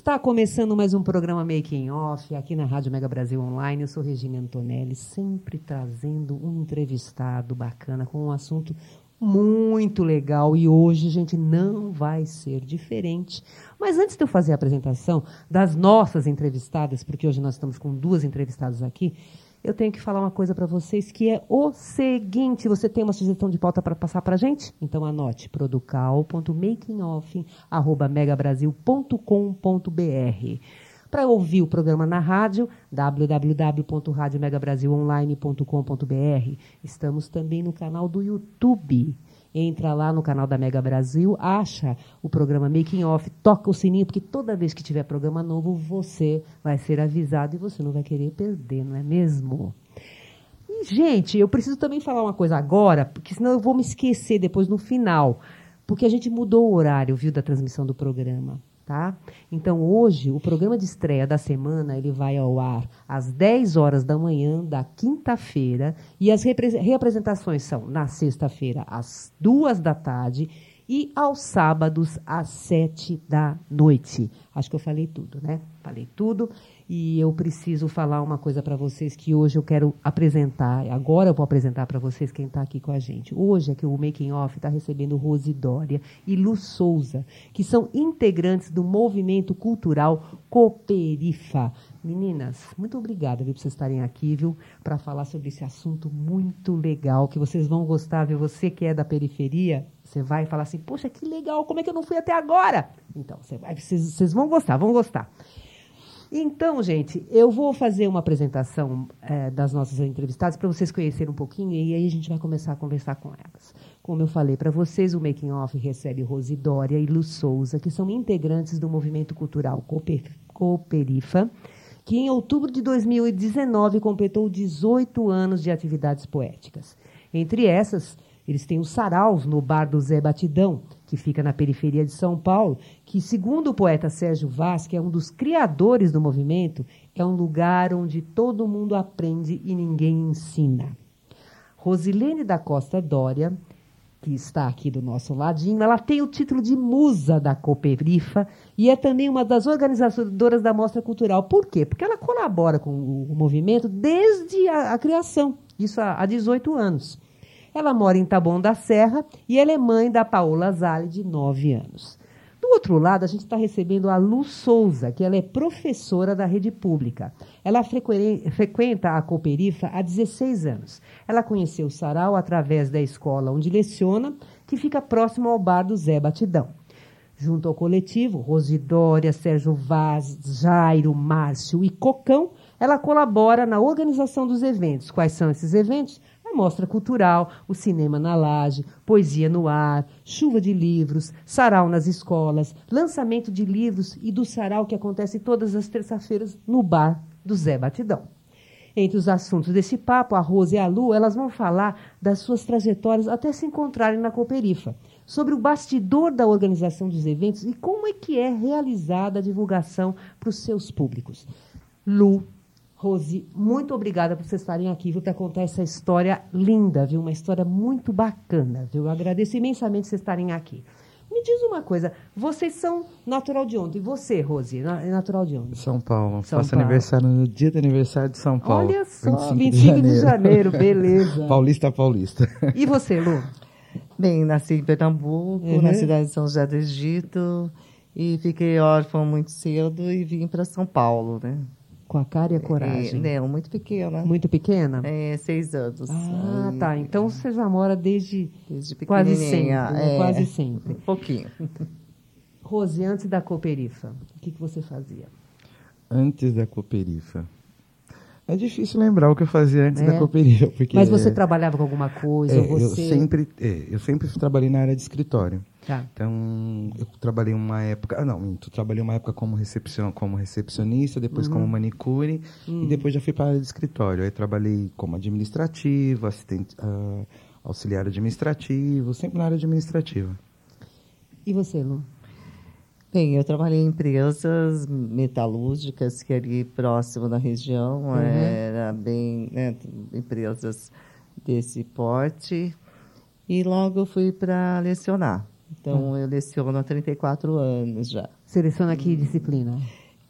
Está começando mais um programa Making Off aqui na Rádio Mega Brasil Online. Eu sou Regina Antonelli, sempre trazendo um entrevistado bacana com um assunto muito legal e hoje, gente, não vai ser diferente. Mas antes de eu fazer a apresentação das nossas entrevistadas, porque hoje nós estamos com duas entrevistadas aqui, eu tenho que falar uma coisa para vocês que é o seguinte: você tem uma sugestão de pauta para passar para a gente? Então anote producal.makingoff@megabrasil.com.br. Para ouvir o programa na rádio, www.radiomegabrasilonline.com.br. Estamos também no canal do YouTube. Entra lá no canal da Mega Brasil, acha o programa Making Off, toca o sininho, porque toda vez que tiver programa novo, você vai ser avisado e você não vai querer perder, não é mesmo? E, gente, eu preciso também falar uma coisa agora, porque senão eu vou me esquecer depois no final. Porque a gente mudou o horário, viu, da transmissão do programa. Tá? Então, hoje, o programa de estreia da semana ele vai ao ar às 10 horas da manhã da quinta-feira e as representações são na sexta-feira às 2 da tarde e aos sábados às 7 da noite. Acho que eu falei tudo, né? Falei tudo. E eu preciso falar uma coisa para vocês que hoje eu quero apresentar. Agora eu vou apresentar para vocês quem está aqui com a gente. Hoje é que o Making Off está recebendo Rose Dória e Lu Souza, que são integrantes do movimento cultural Cooperifa. Meninas, muito obrigada viu, por vocês estarem aqui, viu, para falar sobre esse assunto muito legal que vocês vão gostar, viu? Você que é da periferia, você vai falar assim, poxa, que legal, como é que eu não fui até agora? Então, vocês, vocês vão gostar, vão gostar. Então, gente, eu vou fazer uma apresentação é, das nossas entrevistadas para vocês conhecerem um pouquinho e aí a gente vai começar a conversar com elas. Como eu falei para vocês, o Making Off recebe Rose Dória e Lu Souza, que são integrantes do movimento cultural Cooperifa, que em outubro de 2019 completou 18 anos de atividades poéticas. Entre essas, eles têm os saraus no bar do Zé Batidão, que fica na periferia de São Paulo, que, segundo o poeta Sérgio Vaz, que é um dos criadores do movimento, é um lugar onde todo mundo aprende e ninguém ensina. Rosilene da Costa Dória, que está aqui do nosso ladinho, ela tem o título de musa da Cooperifa e é também uma das organizadoras da Mostra Cultural. Por quê? Porque ela colabora com o movimento desde a, a criação, isso há, há 18 anos. Ela mora em Taboão da Serra e ela é mãe da Paola Zali, de 9 anos. Do outro lado, a gente está recebendo a Lu Souza, que ela é professora da rede pública. Ela frequenta a Cooperifa há 16 anos. Ela conheceu o Sarau através da escola onde leciona, que fica próximo ao bar do Zé Batidão. Junto ao coletivo, Rosidória, Sérgio Vaz, Jairo, Márcio e Cocão, ela colabora na organização dos eventos. Quais são esses eventos? A mostra cultural, o cinema na laje, poesia no ar, chuva de livros, sarau nas escolas, lançamento de livros e do sarau que acontece todas as terças-feiras no bar do Zé Batidão. Entre os assuntos desse papo, a Rose e a Lu, elas vão falar das suas trajetórias até se encontrarem na Cooperifa, sobre o bastidor da organização dos eventos e como é que é realizada a divulgação para os seus públicos. Lu Rose, muito obrigada por vocês estarem aqui, viu, para contar essa história linda, viu? Uma história muito bacana, viu? Eu agradeço imensamente vocês estarem aqui. Me diz uma coisa, vocês são natural de onde? E você, Rose, é natural de onde? São Paulo. São Faço Paulo. aniversário no dia do aniversário de São Paulo. Olha só, 25, 25 de, janeiro. de janeiro, beleza. paulista, paulista. E você, Lu? Bem, nasci em Pernambuco, uhum. na cidade de São José do Egito, e fiquei órfã muito cedo e vim para São Paulo, né? Com a cara e a coragem. É, não, muito pequena. Muito pequena? É, seis anos. Ah, tá. Então você já mora desde, desde quase sempre. Né? É, quase sempre. Um pouquinho. Rose, antes da Cooperifa, o que, que você fazia? Antes da Cooperifa. É difícil lembrar o que eu fazia antes É. da cooperativa, porque Mas você trabalhava com alguma coisa? é, ou eu você... sempre é, eu sempre trabalhei na área de escritório. Tá. Então, eu trabalhei uma época, ah, não, minto, trabalhei uma época como recepcion, como recepcionista, depois Uhum. como manicure Hum. e depois já fui para a área de escritório. Aí trabalhei como administrativo, assistente, ah, auxiliar administrativo, sempre na área administrativa. E você, Lu? Bem, eu trabalhei em empresas metalúrgicas que ali próximo da região, Uhum. era bem, né, empresas desse porte. E logo eu fui para lecionar. Então, eu leciono há 34 anos já. Seleciona que disciplina?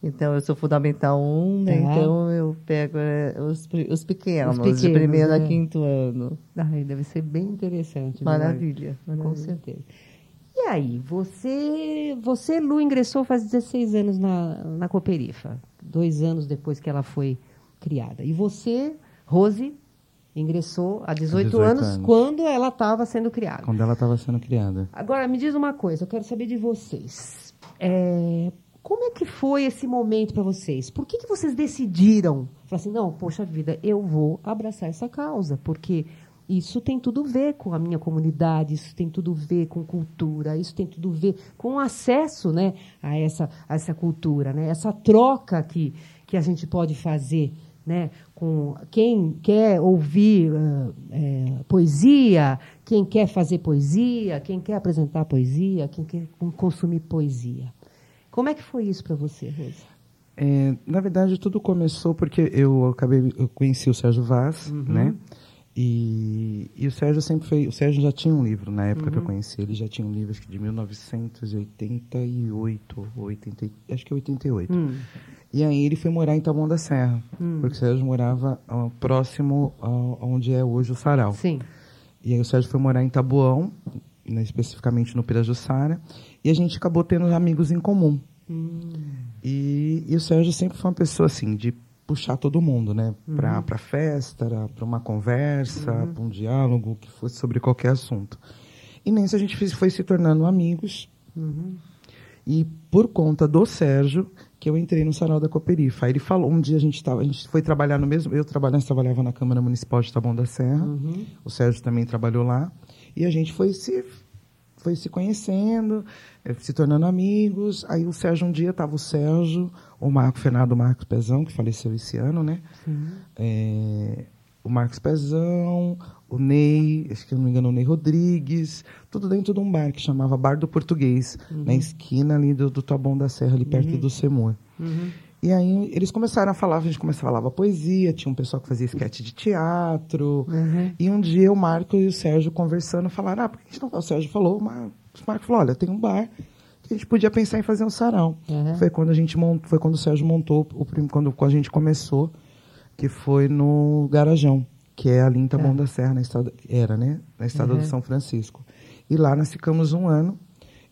Então, eu sou Fundamental 1, né? Tá. Então eu pego é, os, os pequenos, Os pequenos, de primeiro a né? quinto ano. Ai, deve ser bem interessante. né? Maravilha. Com maravilha. certeza. E aí, você, você, Lu, ingressou faz 16 anos na, na Cooperifa, dois anos depois que ela foi criada. E você, Rose, ingressou há 18, 18 anos, anos. quando ela estava sendo criada. Quando ela estava sendo criada. Agora, me diz uma coisa, eu quero saber de vocês. É, como é que foi esse momento para vocês? Por que, que vocês decidiram? Falar assim, não, poxa vida, eu vou abraçar essa causa, porque isso tem tudo a ver com a minha comunidade, isso tem tudo a ver com cultura, isso tem tudo a ver com acesso né, a, essa, a essa cultura, né, essa troca que, que a gente pode fazer né, com quem quer ouvir ah, é, poesia, quem quer fazer poesia, quem quer apresentar poesia, quem quer con- consumir poesia. Como é que foi isso para você, Rosa? É, na verdade, tudo começou porque eu acabei, eu conheci o Sérgio Vaz, né? E, e o Sérgio sempre foi, o Sérgio já tinha um livro na época que eu conheci ele, já tinha um livro acho que de 1988, ou 80, e- acho que é 88. Hum. E aí ele foi morar em Taboão da Serra, porque o Sérgio morava ah, próximo ao- aonde é hoje o Sarau. Sim. E aí o Sérgio foi morar em Taboão, né, especificamente no Pirajussara, e a gente acabou tendo amigos em comum. E, e o Sérgio sempre foi uma pessoa assim, de puxar todo mundo, né? Pra, pra festa, para uma conversa, para um diálogo, que fosse sobre qualquer assunto. E nisso a gente foi se tornando amigos. E por conta do Sérgio, que eu entrei no sarau da Cooperifa. Aí ele falou, um dia a gente tava, a gente foi trabalhar no mesmo, eu trabalhava, trabalhava na Câmara Municipal de Taboão da Serra. O Sérgio também trabalhou lá. E a gente foi se foi se conhecendo, eh, se tornando amigos. Aí o Sérgio um dia tava o Sérgio, o Marco Fernando Marcos Pezão, que faleceu esse ano, né? É, o Marcos Pezão, o Ney, acho que eu não me engano, o Ney Rodrigues, tudo dentro de um bar que chamava Bar do Português, na esquina ali do, do Taboão da Serra, ali perto do Semur. E aí eles começaram a falar, a gente começou a falar poesia, tinha um pessoal que fazia esquete de teatro. E um dia o Marco e o Sérgio conversando falaram, ah, por que a gente não... O Sérgio falou, mas o Marco falou, olha, tem um bar a gente podia pensar em fazer um sarau. Uhum. Foi quando a gente montou, foi quando o Sérgio montou, o quando, a gente começou, que foi no Garajão, que é ali em Taboão da Serra, na estrada, era, né? Na estrada do São Francisco. E lá nós ficamos um ano,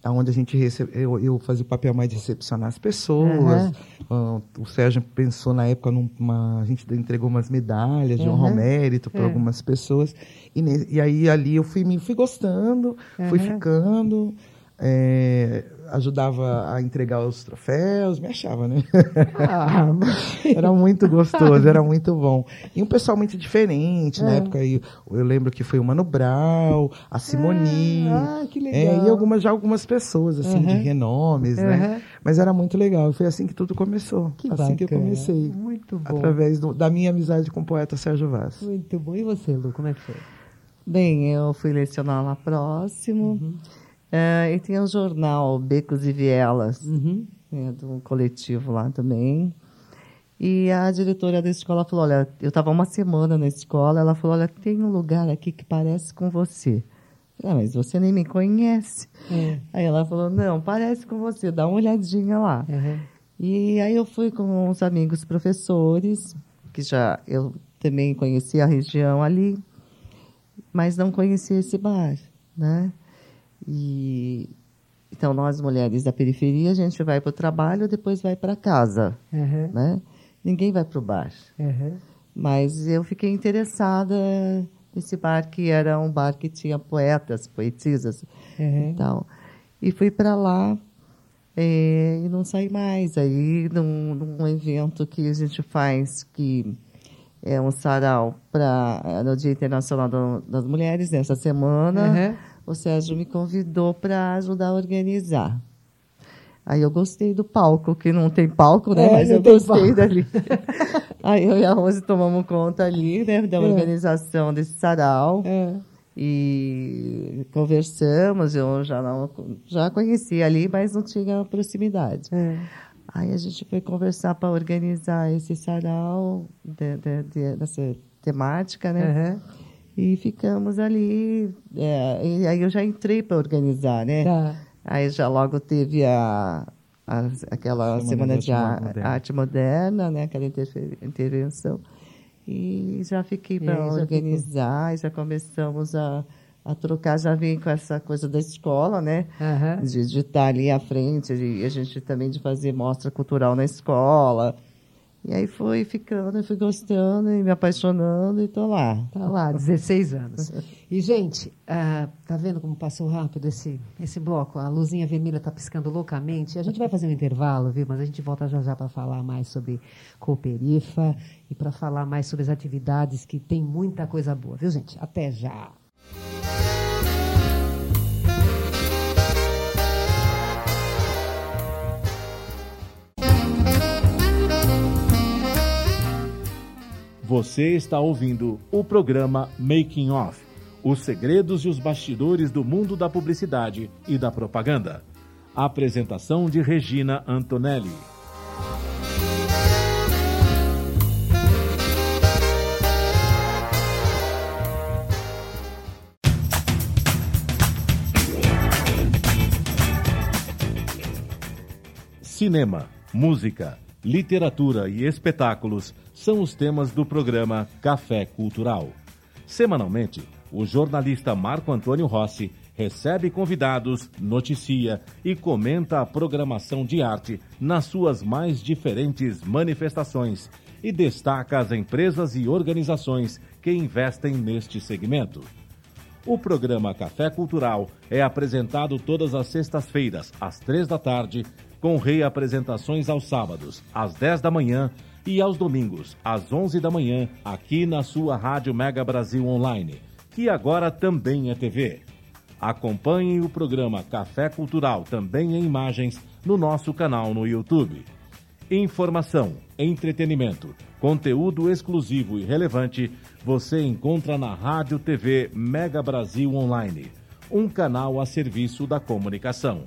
onde a gente recebe, eu, eu fazia o papel mais de recepcionar as pessoas. Ah, o Sérgio pensou na época numa, a gente entregou umas medalhas de honra ao mérito para algumas pessoas. E, ne- e aí ali eu fui me fui gostando, fui ficando. é, ajudava a entregar os troféus, me achava, né? Ah, mas- Era muito gostoso, era muito bom. E um pessoal muito diferente, na época aí, eu lembro que foi o Mano Brau, a Simoni. Ah, que legal. É, e algumas, já algumas pessoas, assim, de renomes, né? Uhum. Mas era muito legal. Foi assim que tudo começou. Que assim que eu bacana. comecei. Muito bom. Através do- da minha amizade com o poeta Sérgio Vaz. Muito bom. E você, Lu, como é que foi? Bem, eu fui lecionar lá próximo. Uhum. Eh, e tinha um jornal, Becos e Vielas, Uhum. né, do coletivo lá também. E a diretora da escola falou, olha, eu estava uma semana na escola, ela falou, olha, tem um lugar aqui que parece com você. Ah, mas você nem me conhece. É. Aí ela falou, não, parece com você, dá uma olhadinha lá. Uhum. E aí eu fui com uns amigos professores, que já eu também conhecia a região ali, mas não conhecia esse bar, né? E então nós mulheres da periferia, a gente vai para o trabalho, depois vai para casa, Uhum. né? Ninguém vai para o bar. Uhum. Mas eu fiquei interessada nesse bar que era um bar que tinha poetas, poetisas Uhum. e tal. E fui para lá eh, e não saí mais. Aí, num, num evento que a gente faz, que é um sarau para no Dia Internacional do, das Mulheres nessa semana. Uhum. O Sérgio me convidou para ajudar a organizar. Aí eu gostei do palco, que não tem palco, né? É, Mas eu gostei palco. dali. Aí eu e a Rose tomamos conta ali, né, da É. organização desse sarau. É. E conversamos, eu já não já conhecia ali, mas não tinha proximidade. É. Aí a gente foi conversar para organizar esse sarau de, de- de- dessa temática, né? Uhum. E ficamos ali. é, e aí eu já entrei para organizar, né? Tá. Aí já logo teve a, a- aquela Semana semana de Arte Moderna. arte moderna, né? Aquela intervenção. E já fiquei para aí já organizar, e já começamos a, a trocar, já vim com essa coisa da escola, né? Aham. de, de estar ali à frente, e a gente também de fazer mostra cultural na escola. E aí foi ficando, fui gostando e me apaixonando e estou lá. Tá lá, 16 anos. E, gente, ah, tá vendo como passou rápido esse, esse bloco? A luzinha vermelha tá piscando loucamente. A gente vai fazer um intervalo, viu? Mas a gente volta já já para falar mais sobre Cooperifa e para falar mais sobre as atividades que tem muita coisa boa, viu, gente? Até já. Você está ouvindo o programa Making Off, os segredos e os bastidores do mundo da publicidade e da propaganda. Apresentação de Regina Antonelli. Cinema, música, literatura e espetáculos são os temas do programa Café Cultural. Semanalmente, o jornalista Marco Antônio Rossi recebe convidados, noticia e comenta a programação de arte nas suas mais diferentes manifestações e destaca as empresas e organizações que investem neste segmento. O programa Café Cultural é apresentado todas as sextas-feiras, às três da tarde, com reapresentações aos sábados, às 10 da manhã e aos domingos, às 11 da manhã, aqui na sua Rádio Mega Brasil Online, que agora também é TV. Acompanhe o programa Café Cultural, também em imagens, no nosso canal no YouTube. Informação, entretenimento, conteúdo exclusivo e relevante você encontra na Rádio TV Mega Brasil Online, um canal a serviço da comunicação.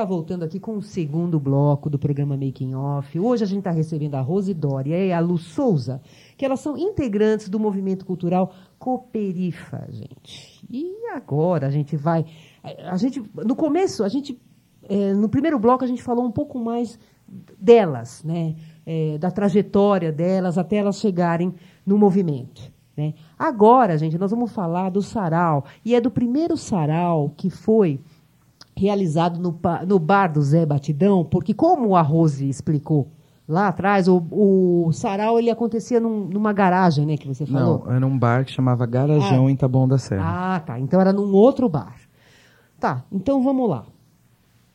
Está voltando aqui com o segundo bloco do programa Making Off. Hoje a gente está recebendo a Rose Dória e a Lu Souza, que elas são integrantes do movimento cultural Cooperifa, gente. E agora a gente vai. A gente, no começo, a gente. eh, no primeiro bloco a gente falou um pouco mais delas, né? Eh, da trajetória delas até elas chegarem no movimento. Né? Agora, gente, nós vamos falar do sarau. E é do primeiro sarau que foi realizado no, no bar do Zé Batidão, porque como a Rose explicou lá atrás, o, o sarau ele acontecia num- numa garagem, né, que você falou. Não, era um bar que chamava Garajão em Taboão da Serra. Ah, tá. Então era num outro bar. Tá, então vamos lá.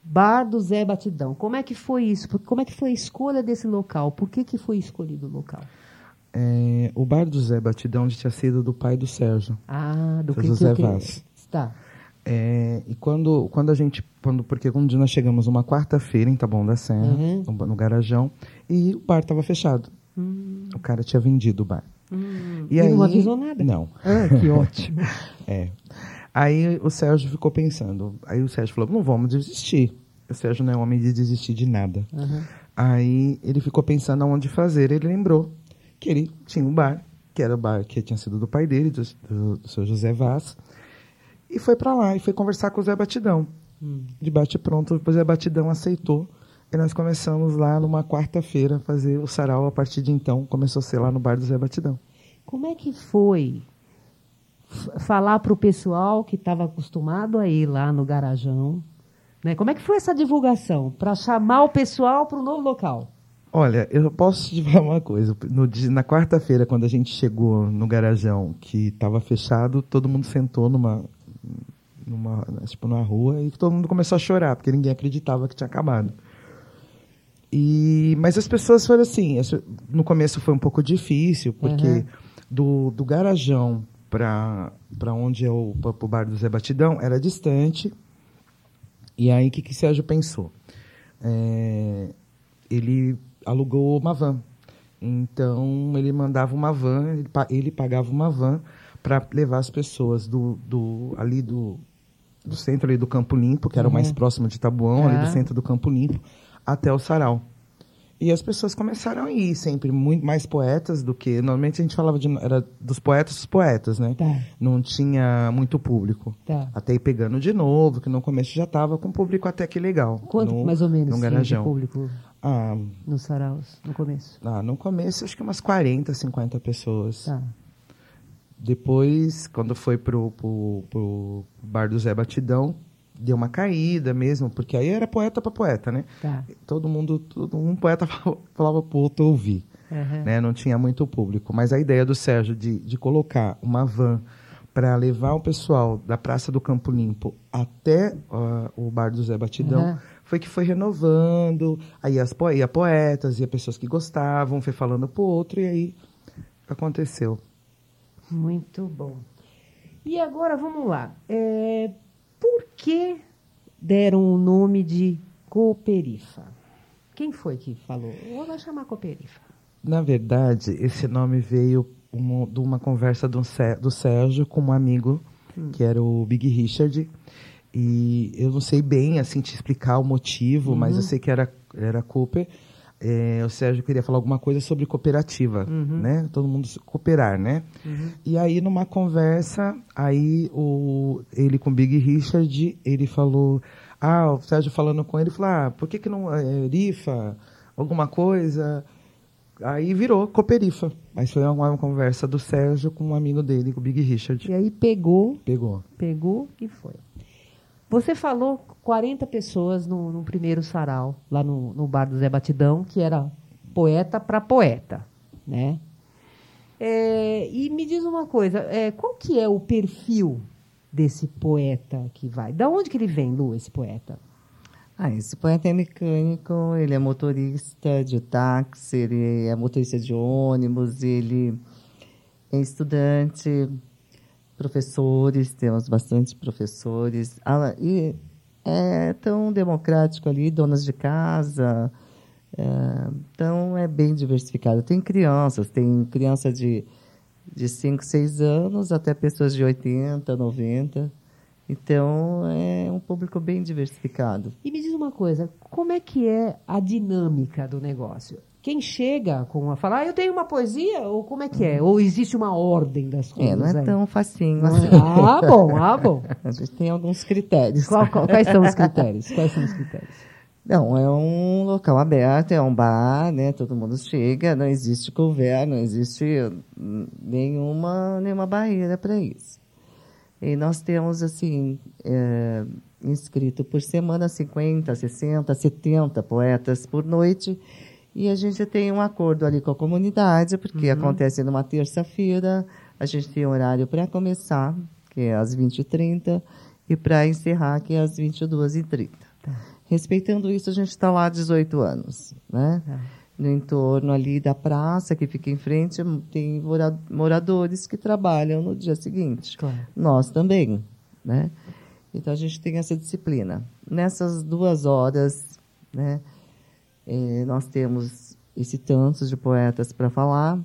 Bar do Zé Batidão. Como é que foi isso? Como é que foi a escolha desse local? Por que, que foi escolhido o local? É, o bar do Zé Batidão tinha sido do pai do Sérgio. Ah, do Seu que, José que Vaz. Tá. É, e quando, quando a gente. Quando, porque um dia nós chegamos uma quarta-feira em Taboão da Serra, Uhum. no, no Garajão, e o bar estava fechado. O cara tinha vendido o bar. Hum. E não avisou nada? Não. Ah, que ótimo. É. Aí o Sérgio ficou pensando. Aí o Sérgio falou: não vamos desistir. O Sérgio não é homem de desistir de nada. Uhum. Aí ele ficou pensando aonde fazer. Ele lembrou que ele tinha um bar, que era o bar que tinha sido do pai dele, do, do, do seu José Vaz. E foi para lá e foi conversar com o Zé Batidão. De bate pronto, o Zé Batidão aceitou. E nós começamos lá numa quarta-feira a fazer o sarau. A partir de então, começou a ser lá no bar do Zé Batidão. Como é que foi falar para o pessoal que estava acostumado a ir lá no garajão? Né? Como é que foi essa divulgação para chamar o pessoal para o novo local? Olha, eu posso te falar uma coisa. No na quarta-feira, quando a gente chegou no garajão que estava fechado, todo mundo sentou numa, numa, tipo, numa rua e todo mundo começou a chorar, porque ninguém acreditava que tinha acabado. E, mas as pessoas foram assim, as- no começo foi um pouco difícil, porque Uhum. do, do garajão para onde é o pro bar do Zé Batidão era distante. E aí, o que, que o Sérgio pensou? É, ele alugou uma van. Então, ele mandava uma van, ele, ele pagava uma van para levar as pessoas do, do, ali do, do centro ali do Campo Limpo, que era o mais próximo de Tabuão, ali Ah. do centro do Campo Limpo, até o Sarau. E as pessoas começaram a ir sempre muito mais poetas do que. Normalmente a gente falava de, era dos poetas dos poetas, né? Tá. Não tinha muito público. Tá. Até ir pegando de novo, que no começo já estava com público até que legal. Quanto no, mais ou menos no tinha de garajão. público Ah, nos saraus no começo? ah, no começo acho que umas 40, 50 pessoas. Tá. Depois, quando foi pro, pro, pro bar do Zé Batidão, deu uma caída mesmo, porque aí era poeta para poeta, né? Tá. Todo mundo, todo, um poeta falava pro outro ouvir. Aham. né? Não tinha muito público. Mas a ideia do Sérgio de, de colocar uma van para levar o pessoal da Praça do Campo Limpo até ah, o bar do Zé Batidão Aham. foi que foi renovando. Aí as po ia poetas, ia pessoas que gostavam, foi falando pro outro e aí aconteceu. Muito bom. E agora vamos lá. É, por que deram o nome de Cooperifa? Quem foi que falou? Eu vou chamar Cooperifa. Na verdade, esse nome veio uma- de uma conversa do, do Sérgio com um amigo, que era o Big Richard. E eu não sei bem assim te explicar o motivo, mas eu sei que era, era Cooper. É, o Sérgio queria falar alguma coisa sobre cooperativa, né? Todo mundo cooperar, né? E aí, numa conversa, aí o, ele com o Big Richard, ele falou... Ah, o Sérgio falando com ele, falou, ah, por que que não... É, rifa, alguma coisa... Aí virou Cooperifa. Mas foi uma, uma conversa do Sérgio com um amigo dele, com o Big Richard. E aí pegou, Pegou. pegou e foi. Você falou 40 pessoas no, no primeiro sarau, lá no, no bar do Zé Batidão, que era poeta para poeta, né? É, e me diz uma coisa, é, qual que é o perfil desse poeta que vai? Da onde que ele vem, Lu, esse poeta? Ah, esse poeta é mecânico, ele é motorista de táxi, ele é motorista de ônibus, ele é estudante, professores, temos bastante professores. E é tão democrático ali, donas de casa. é, então, é bem diversificado. Tem crianças, tem criança de, de 5, 6 anos até pessoas de 80, 90. Então, é um público bem diversificado. E me diz uma coisa, como é que é a dinâmica do negócio? Quem chega com a falar, ah, eu tenho uma poesia, ou como é que é? Ou existe uma ordem das coisas? É, não é aí? tão facinho assim. Ah, bom, ah, bom. A gente tem alguns critérios. Qual- qual- quais são os critérios? Quais são os critérios? Não, é um local aberto, é um bar, né? Todo mundo chega, não existe couvert, não existe hum, nenhuma, nenhuma barreira para isso. E nós temos, assim, é, inscrito por semana 50, 60, 70 poetas por noite. E a gente tem um acordo ali com a comunidade, porque acontece numa terça-feira, a gente tem horário para começar, que é às 20h30, e para encerrar, que é às 22h30. Respeitando isso, a gente está lá há 18 anos, né? No entorno ali da praça, que fica em frente, tem mora- moradores que trabalham no dia seguinte. Claro. Nós também, né? Então a gente tem essa disciplina. Nessas duas horas, né, eh, nós temos esse tanto de poetas para falar.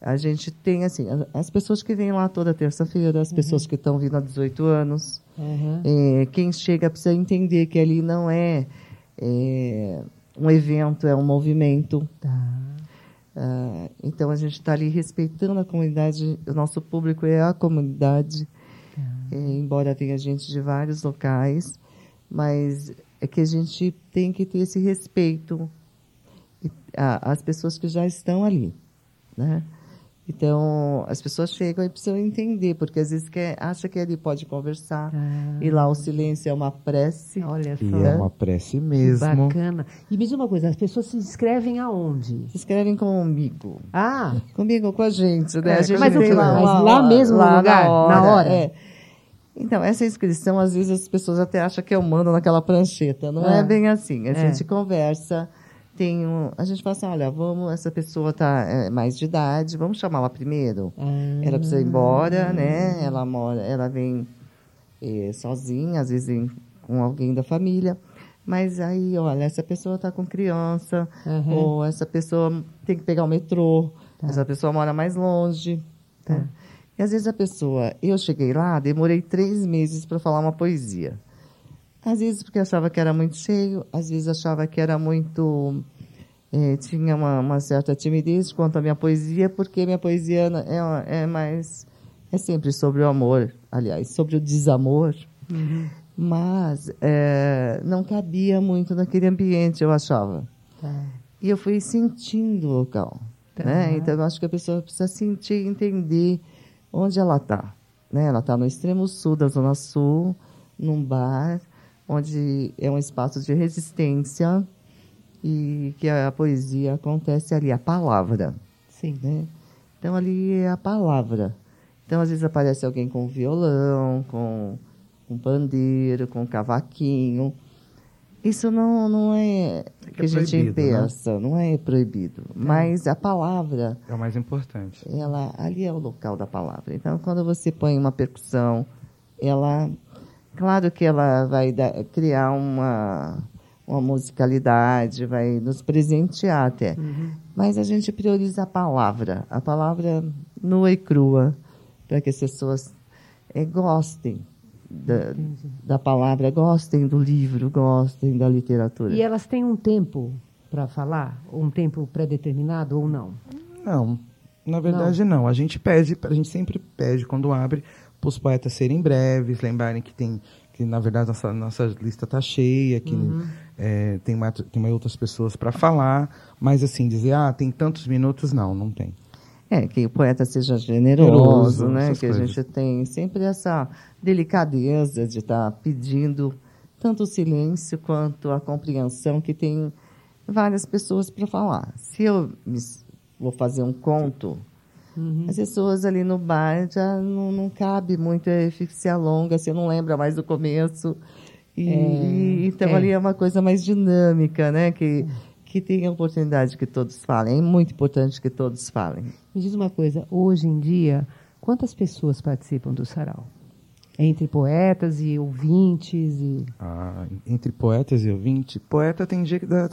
A gente tem assim as pessoas que vêm lá toda terça-feira, as pessoas que estão vindo há 18 anos. Uhum. Eh, quem chega precisa entender que ali não é, eh, um evento, é um movimento. Tá. Ah, então a gente está ali respeitando a comunidade, o nosso público é a comunidade, eh, embora tenha gente de vários locais, mas é que a gente tem que ter esse respeito às pessoas que já estão ali, né? Então as pessoas chegam e precisam entender, porque às vezes quer, acha que ali pode conversar e lá o silêncio é uma prece. Olha só. E é uma prece mesmo. Bacana. E me diz uma coisa, as pessoas se inscrevem aonde? Se inscrevem comigo. Ah, Comigo, com a gente, né? É, a gente mas o tem lá, Mas lá hora- mesmo no lá lugar? Na hora? É. Então, essa inscrição, às vezes as pessoas até acham que eu mando naquela prancheta. Não é, É. bem assim. A É. gente conversa, tem um, a gente fala assim, olha, vamos, essa pessoa está mais de idade, vamos chamá-la primeiro. Ah. Ela precisa ir embora, né? Ela mora, ela vem eh, sozinha, às vezes vem com alguém da família. Mas aí, olha, essa pessoa está com criança, Uhum. ou essa pessoa tem que pegar o metrô, Tá. essa pessoa mora mais longe. tá? E às vezes a pessoa, eu cheguei lá, demorei três meses para falar uma poesia. Às vezes porque achava que era muito cheio, às vezes achava que era muito. eh, tinha uma, uma certa timidez quanto à minha poesia, porque minha poesia é, é mais. é sempre sobre o amor, aliás, sobre o desamor. Mas eh, não cabia muito naquele ambiente, eu achava. Tá. E eu fui sentindo o local. Tá. Né? Então, eu acho que a pessoa precisa sentir e entender onde ela está. Né? Ela está no extremo sul da Zona Sul, num bar, onde é um espaço de resistência e que a poesia acontece ali, a palavra. Sim. Né? Então, ali é a palavra. Então, às vezes aparece alguém com violão, com um pandeiro, com um cavaquinho. Isso não, não é que, é a gente né? impeça, não é proibido. Mas a palavra, É o mais importante. ela ali é o local da palavra. Então, quando você põe uma percussão, ela, claro que ela vai dar- criar uma, uma musicalidade, vai nos presentear até. Mas a gente prioriza a palavra, a palavra nua e crua, para que as pessoas eh, gostem da, da palavra, gostem do livro, gostem da literatura. E elas têm um tempo para falar? Um tempo pré-determinado ou não? Não, na verdade não. A gente pede, a gente sempre pede quando abre para os poetas serem breves, lembrarem que tem que na verdade nossa, nossa lista está cheia, que é, tem, mais, tem mais outras pessoas para falar, mas assim dizer ah tem tantos minutos não, não tem. É, que o poeta seja generoso, Generoso, né? Que a coisas. gente tem sempre essa delicadeza de estar pedindo tanto o silêncio quanto a compreensão que tem várias pessoas para falar. Se eu vou fazer um conto, as pessoas ali no bar já não, não cabe muito a ficção longa, você não lembra mais do começo. E, É, então é. ali é uma coisa mais dinâmica, né? Que, que tem a oportunidade que todos falem. É muito importante que todos falem. Me diz uma coisa, hoje em dia, quantas pessoas participam do sarau? Entre poetas e ouvintes e... Ah, entre poetas e ouvintes, poeta tem dia que dá,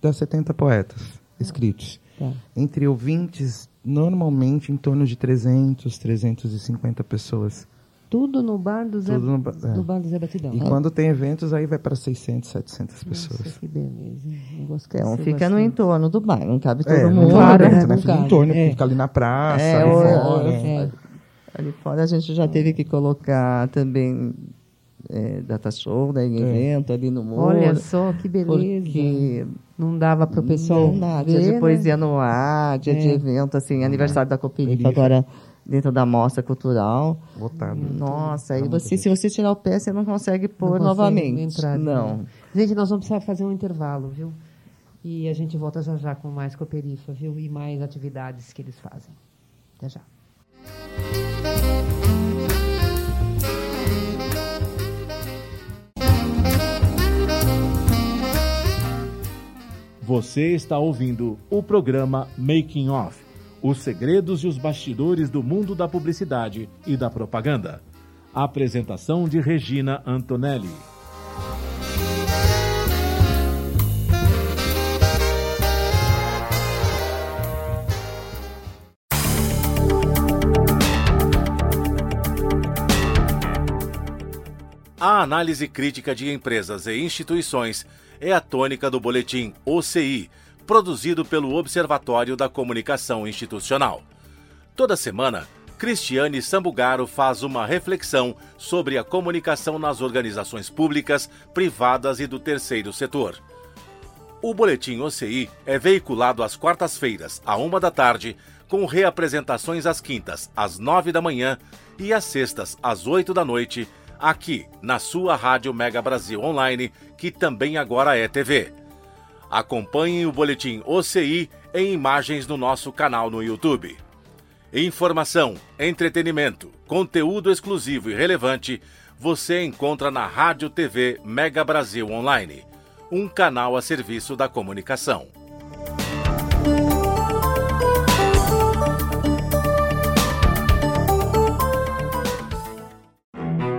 dá 70 poetas escritos. Tá. Entre ouvintes, normalmente em torno de 300, 350 pessoas. Tudo no bar do Zé, Tudo no ba- é. do bar do Zé Batidão. E quando tem eventos, aí vai para 600, 700 Nossa, pessoas. que beleza. Então fica no bastante. entorno do bar, não cabe todo É, mundo. não Claro, né? né? Não Fica cabe, em torno, é. fica ali na praça, É, ali fora. É. Ali fora a gente já teve que colocar também é, data show, né, em evento ali no muro. Olha só, que beleza. Porque Não dava para o pessoal não dia ver, de né? poesia no ar, dia de É. evento, assim, aniversário da Perifa. agora dentro da mostra cultural. Lotado. Nossa, aí Tá você, se você tirar o pé, você não consegue Não pôr consegue novamente. entrar, não. né? Gente, nós vamos precisar fazer um intervalo, viu? E a gente volta já já com mais Cooperifa, viu? E mais atividades que eles fazem. Até já. Você está ouvindo o programa Making Off os segredos e os bastidores do mundo da publicidade e da propaganda. Apresentação de Regina Antonelli. A análise crítica de empresas e instituições é a tônica do boletim OCI, produzido pelo Observatório da Comunicação Institucional. Toda semana, Cristiane Sambugaro faz uma reflexão sobre a comunicação nas organizações públicas, privadas e do terceiro setor. O Boletim OCI é veiculado às quartas-feiras, à uma da tarde, com reapresentações às quintas, às nove da manhã e às sextas, às oito da noite, aqui na sua Rádio Mega Brasil Online, que também agora é TV. Acompanhe o Boletim OCI em imagens no nosso canal no YouTube. Informação, entretenimento, conteúdo exclusivo e relevante você encontra na Rádio TV Mega Brasil Online, um canal a serviço da comunicação.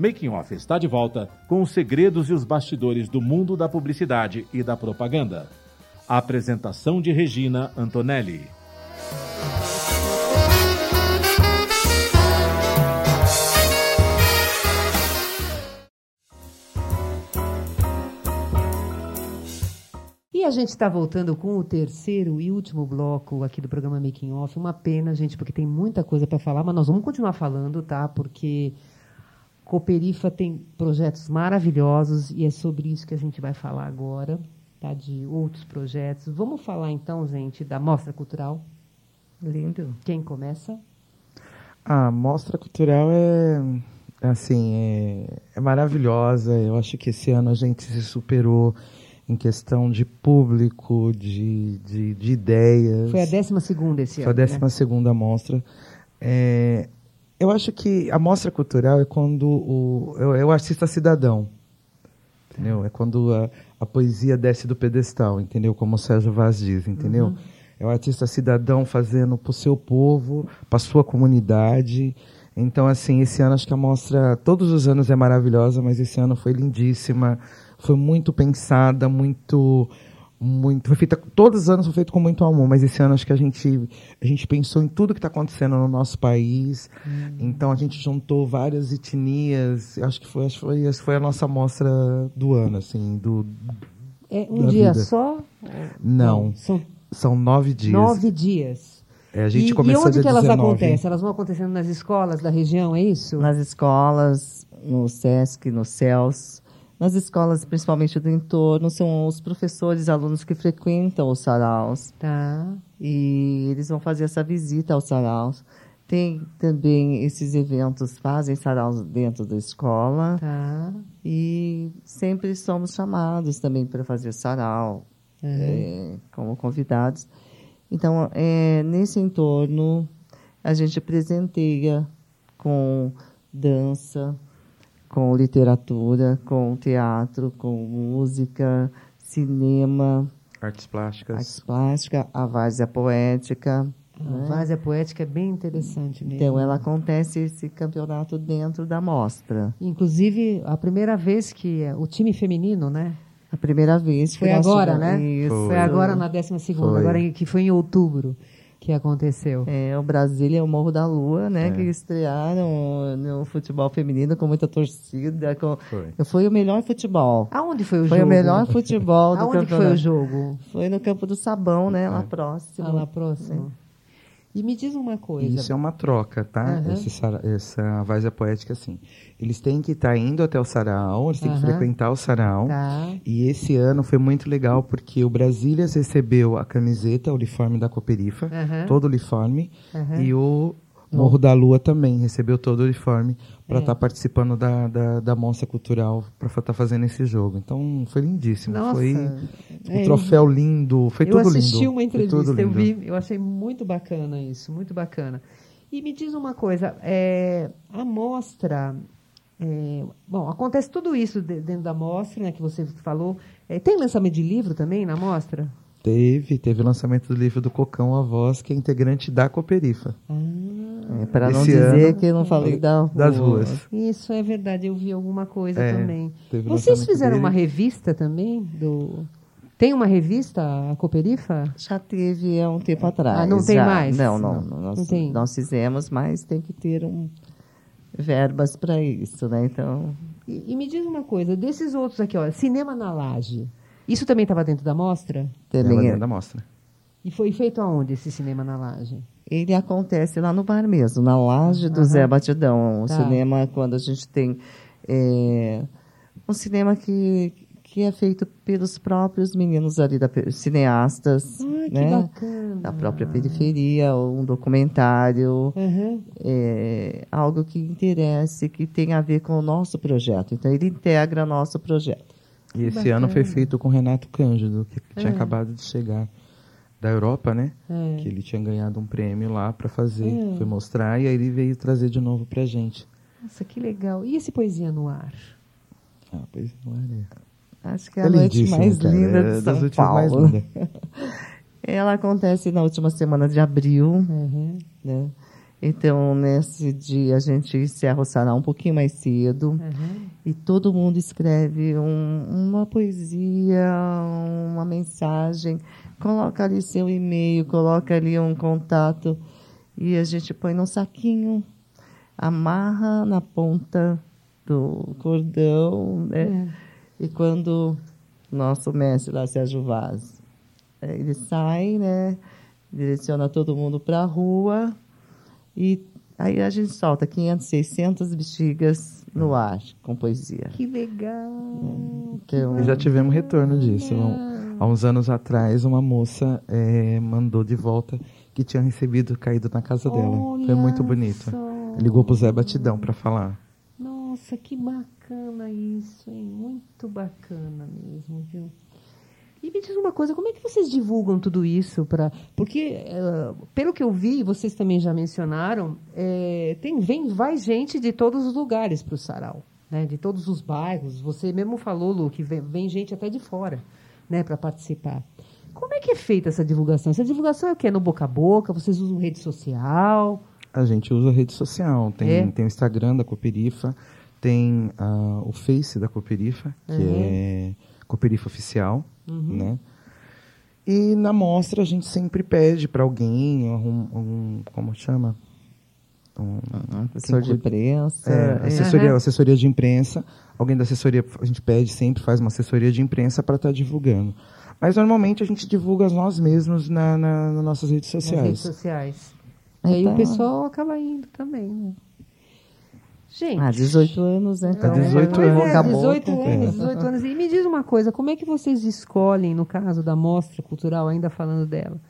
Making Off está de volta com os segredos e os bastidores do mundo da publicidade e da propaganda. A apresentação de Regina Antonelli. E a gente está voltando com o terceiro e último bloco aqui do programa Making Off. Uma pena, gente, porque tem muita coisa para falar, mas nós vamos continuar falando, tá? Porque Cooperifa tem projetos maravilhosos e é sobre isso que a gente vai falar agora, tá? De outros projetos. Vamos falar então, gente, da Mostra Cultural. Lindo. Quem começa? A mostra cultural é assim é, é maravilhosa. Eu acho que esse ano a gente se superou em questão de público, de, de, de ideias. Foi a décima segunda esse Foi ano. a décima né? segunda mostra. É, eu acho que a mostra cultural é quando o, é, o artista cidadão. Entendeu? É quando a, a poesia desce do pedestal, entendeu? Como o Sérgio Vaz diz, entendeu? Uhum. É o artista cidadão fazendo para o seu povo, para sua comunidade. Então, assim, esse ano acho que a mostra, todos os anos é maravilhosa, mas esse ano foi lindíssima, foi muito pensada, muito, muito, foi feita, todos os anos foi feito com muito amor, mas esse ano acho que a gente, a gente pensou em tudo que está acontecendo no nosso país. Então a gente juntou várias etnias. Acho que foi, acho que foi, acho que foi a nossa mostra do ano, assim, do É um dia vida. só? não, São são nove dias. nove dias. É, a gente e, e começou onde dia que elas 19. acontecem? Elas vão acontecendo nas escolas da região, é isso? Nas escolas, no SESC, no CELS, nas escolas, principalmente do entorno, são os professores, alunos que frequentam os saraus. Tá. E eles vão fazer essa visita aos saraus. Tem também esses eventos, fazem saraus dentro da escola. Tá. E sempre somos chamados também para fazer sarau, eh, como convidados. Então, eh, nesse entorno, a gente presenteia com dança, com literatura, com teatro, com música, cinema, Artes plásticas. arte plástica, a várzea poética. A né? várzea poética é bem interessante mesmo. Então, ela acontece esse campeonato dentro da mostra. Inclusive, a primeira vez que é, o time feminino, né? A primeira vez Foi agora, né? Isso. Foi agora na décima segunda, Foi. agora que foi em outubro que aconteceu. É, o Brasília e o Morro da Lua, É. né? Que estrearam no futebol feminino com muita torcida. Com... Foi. Foi o melhor futebol. Aonde foi o Foi jogo? o melhor futebol do Aonde campeonato. foi o jogo? Foi no Campo do Sabão, né? Lá próximo. Ah, lá próximo. E me diz uma coisa. Isso é uma troca, tá? Aham. Esse essa várzea poética, assim. Eles têm que estar indo até o sarau, eles têm que Aham. frequentar o sarau. Tá. E esse ano foi muito legal porque o Brasílias recebeu a camiseta, o uniforme da Cooperifa, Aham. todo o uniforme, e o Morro da Lua também recebeu todo o uniforme para É. estar participando da, da, da mostra cultural, para estar fazendo esse jogo. Então foi lindíssimo. Nossa. Foi É, o troféu lindo, foi eu tudo lindo. assisti uma entrevista, eu vi, eu achei muito bacana isso, muito bacana. E me diz uma coisa, é, a mostra, é, bom, acontece tudo isso de- dentro da mostra, né, que você falou. É, tem lançamento de livro também na mostra? Teve, teve o lançamento do livro do Cocão A Voz, que é integrante da Cooperifa. É, para não dizer ano, que eu não falei da rua. das ruas. Isso é verdade, eu vi alguma coisa É, também. Vocês fizeram dele. uma revista também do tem uma revista a Cooperifa? Já teve há um tempo atrás. Ah, não tem já. mais? Não, não. Nós, Não tem. nós fizemos, mas tem que ter um, verbas para isso, né? Então, E, e me diz uma coisa, desses outros aqui, ó, Cinema na Laje. Isso também estava dentro da mostra? Também dentro da mostra. E foi feito aonde esse cinema na laje? Ele acontece lá no bar mesmo, na laje do Aham. Zé Batidão. O Tá. cinema, quando a gente tem é, um cinema que, que é feito pelos próprios meninos ali, da, cineastas, que né? bacana. Da própria periferia, um documentário, Aham. é, algo que interesse, que tenha a ver com o nosso projeto. Então, ele integra nosso projeto. E esse bacana. ano foi feito com o Renato Cândido, que tinha É. acabado de chegar da Europa, né? É. Que ele tinha ganhado um prêmio lá para fazer, É. foi mostrar, e aí ele veio trazer de novo pra gente. Nossa, que legal. E esse Poesia no Ar? Ah, pois não é. Acho que é a noite lindíssimo, mais cara, linda é de das São mais Paulo. lindas. Ela acontece na última semana de abril, Uhum. né? Então, nesse dia, a gente o sarau um pouquinho mais cedo. Uhum. E todo mundo escreve um- uma poesia, uma mensagem, coloca ali seu e-mail, coloca ali um contato e a gente põe num saquinho, amarra na ponta do cordão, né? E quando nosso mestre lá, Sérgio Vaz, eh, ele sai, né? Direciona todo mundo para a rua e aí a gente solta 500, 600 bexigas no ar com poesia. Que legal. Então, E já tivemos retorno disso. Um- Há uns anos atrás, uma moça eh, mandou de volta que tinha recebido caído na casa dela. Foi muito bonito. só. Ligou pro Zé Batidão para falar. Nossa, que bacana isso, hein? Muito bacana mesmo, viu? E me diz uma coisa, como é que vocês divulgam tudo isso? Pra, porque, eh, pelo que eu vi, vocês também já mencionaram, eh, tem, vem, vai gente de todos os lugares para o sarau, né? de todos os bairros. Você mesmo falou, Lu, que vem, vem gente até de fora né, para participar. Como é que é feita essa divulgação? Essa divulgação é o quê? No boca a boca? Vocês usam rede social? A gente usa rede social. Tem, É? tem o Instagram da Cooperifa, tem ah, o Face da Cooperifa, que Uhum. é Cooperifa Oficial, né? E na mostra a gente sempre pede para alguém, um, um- como chama? Um, professor de quem imprensa. É, é. assessoria, Aham. assessoria de imprensa. Alguém da assessoria, a gente pede sempre, faz uma assessoria de imprensa para estar divulgando. Mas normalmente a gente divulga nós mesmos na, na- nas nossas redes Nas sociais. redes sociais. E aí o Então- pessoal acaba indo também, né? Gente. Ah, 18 anos, né? Então, 18 pois anos. É, boca a 18 boca. anos, 18 anos. E me diz uma coisa, como é que vocês escolhem, no caso da mostra cultural, ainda falando dela,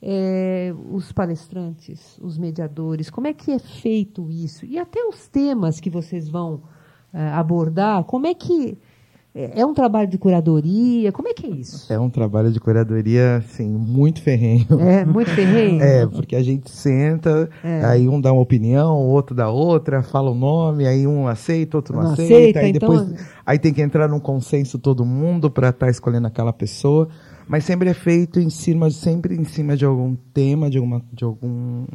é, os palestrantes, os mediadores, como é que é feito isso? E até os temas que vocês vão é, abordar, como é que... É é um trabalho de curadoria? Como é que é isso? É um trabalho de curadoria, assim, muito ferrenho. É muito ferrenho? É, porque a gente senta, É. aí um dá uma opinião, o outro dá outra, fala o nome, aí um aceita, outro não, Não aceita, aceita, aí então- depois aí tem que entrar num consenso todo mundo para estar escolhendo aquela pessoa, mas sempre é feito em cima, sempre em cima de algum tema, de alguma, de algum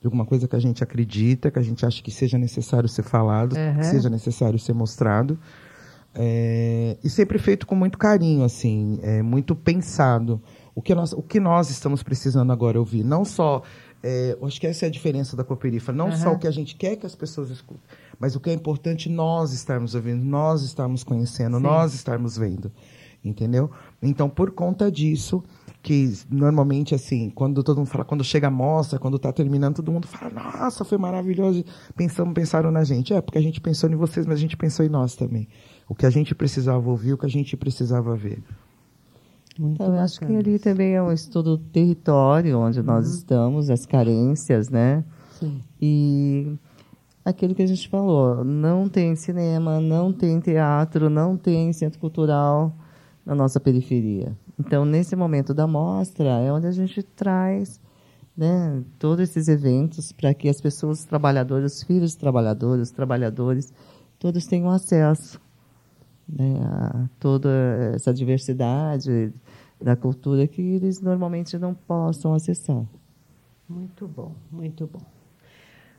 de alguma coisa que a gente acredita, que a gente acha que seja necessário ser falado, Uhum. que seja necessário ser mostrado. É, e sempre feito com muito carinho, assim, é, muito pensado. O que, nós, o que nós estamos precisando agora ouvir, não só, é, acho que essa é a diferença da Cooperifa, não só Aham. o que a gente quer que as pessoas escutem, mas o que é importante nós estarmos ouvindo, nós estarmos conhecendo, Sim. nós estarmos vendo. entendeu? Então, por conta disso, que normalmente, assim, quando todo mundo fala, quando chega a mostra, quando está terminando, todo mundo fala, nossa, foi maravilhoso, pensamos, pensaram na gente. É, porque a gente pensou em vocês, mas a gente pensou em nós também. O que a gente precisava ouvir, o que a gente precisava ver. Muito então, eu acho que ali também é um estudo do território onde uhum. nós estamos, as carências, né? Sim. E aquilo que a gente falou, não tem cinema, não tem teatro, não tem centro cultural na nossa periferia. Então, nesse momento da mostra, é onde a gente traz né, todos esses eventos para que as pessoas, os trabalhadores, os filhos dos trabalhadores, os trabalhadores, todos tenham acesso né, a toda essa diversidade da cultura que eles normalmente não possam acessar. Muito bom, muito bom.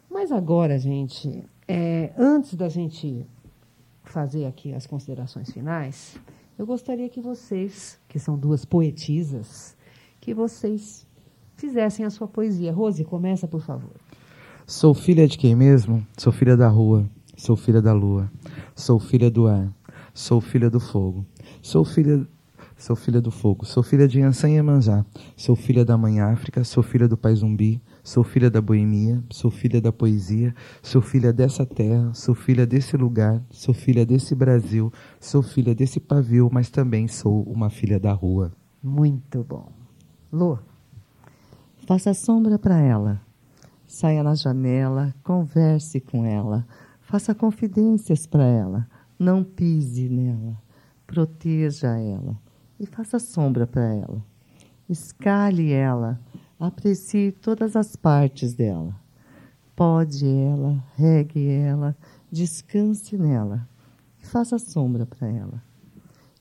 Mas agora, gente, é, antes da gente fazer aqui as considerações finais, eu gostaria que vocês, que são duas poetisas, que vocês fizessem a sua poesia. Rose, começa, por favor. Sou filha de quem mesmo? Sou filha da rua, sou filha da lua, sou filha do ar, sou filha do fogo, sou filha Sou filha do fogo, sou filha de Ansan e Emanjá, sou filha da mãe África, sou filha do pai zumbi, sou filha da boemia, sou filha da poesia, sou filha dessa terra, sou filha desse lugar, sou filha desse Brasil, sou filha desse pavio, mas também sou uma filha da rua. Muito bom. Lu. Faça sombra para ela. Saia na janela, converse com ela, faça confidências para ela, não pise nela, proteja ela e faça sombra para ela. Escale ela, aprecie todas as partes dela. Pode ela, regue ela, descanse nela e faça sombra para ela.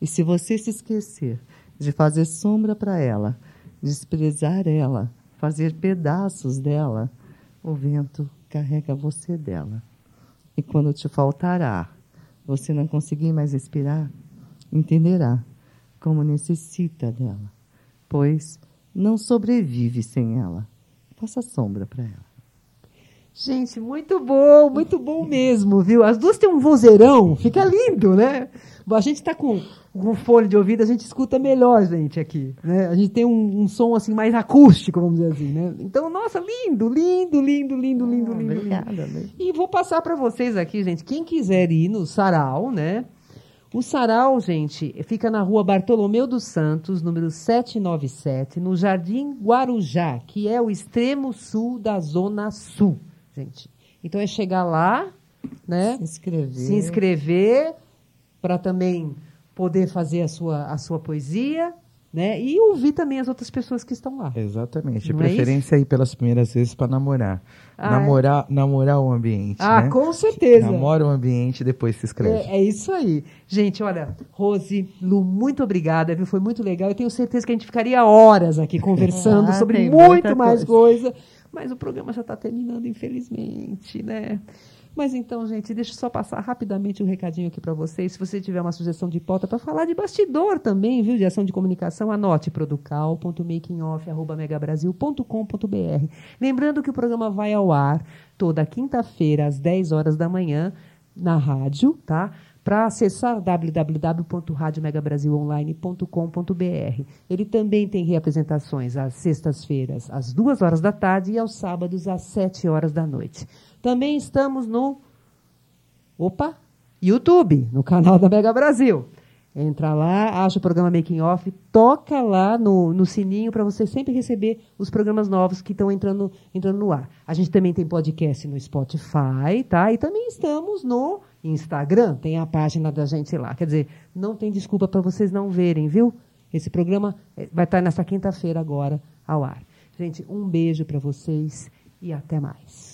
E se você se esquecer de fazer sombra para ela, desprezar ela, fazer pedaços dela, o vento carrega você dela. E quando te faltar ar, você não conseguir mais respirar, entenderá como necessita dela, pois não sobrevive sem ela. Faça sombra para ela. Gente, muito bom, muito bom mesmo, viu? As duas têm um vozeirão, fica lindo, né? A gente está com, com fone de ouvido, a gente escuta melhor, gente, aqui. Né? A gente tem um, um, som assim mais acústico, vamos dizer assim, né? Então, nossa, lindo, lindo, lindo, lindo, lindo, ah, lindo. Obrigada. Lindo. E vou passar para vocês aqui, gente, quem quiser ir no sarau, né? O sarau, gente, fica na rua Bartolomeu dos Santos, número 797, no Jardim Guarujá, que é o extremo sul da Zona Sul, gente. Então é chegar lá, né? Se inscrever. Se inscrever para também poder fazer a sua, a sua poesia, né? E ouvir também as outras pessoas que estão lá. Exatamente. Não é Preferência é aí pelas primeiras vezes para namorar. Ah, namorar, é? namorar o ambiente. Ah, né? com certeza. Namora o ambiente e depois se inscreve. É, é, isso aí. Gente, olha, Rose, Lu, muito obrigada, viu? Foi muito legal. Eu tenho certeza que a gente ficaria horas aqui conversando ah, sobre muito mais coisa. coisa. Mas o programa já está terminando, infelizmente, né? Mas então, gente, deixa eu só passar rapidamente um recadinho aqui para vocês. Se você tiver uma sugestão de pauta para falar de bastidor também, viu, de ação de comunicação, anote producal.makingoff.megabrasil.com.br. Lembrando que o programa vai ao ar toda quinta-feira, às 10 horas da manhã, na rádio, tá? Para acessar www.radiomegabrasilonline.com.br. Ele também tem reapresentações às sextas-feiras, às duas horas da tarde e aos sábados, às sete horas da noite. Também estamos no opa, YouTube, no canal da Mega Brasil. Entra lá, acha o programa Making Off, toca lá no, no sininho para você sempre receber os programas novos que estão entrando, entrando no ar. A gente também tem podcast no Spotify, tá? E também estamos no Instagram, tem a página da gente lá. Quer dizer, não tem desculpa para vocês não verem, viu? Esse programa eh, vai estar nessa quinta-feira agora ao ar. Gente, um beijo para vocês e até mais.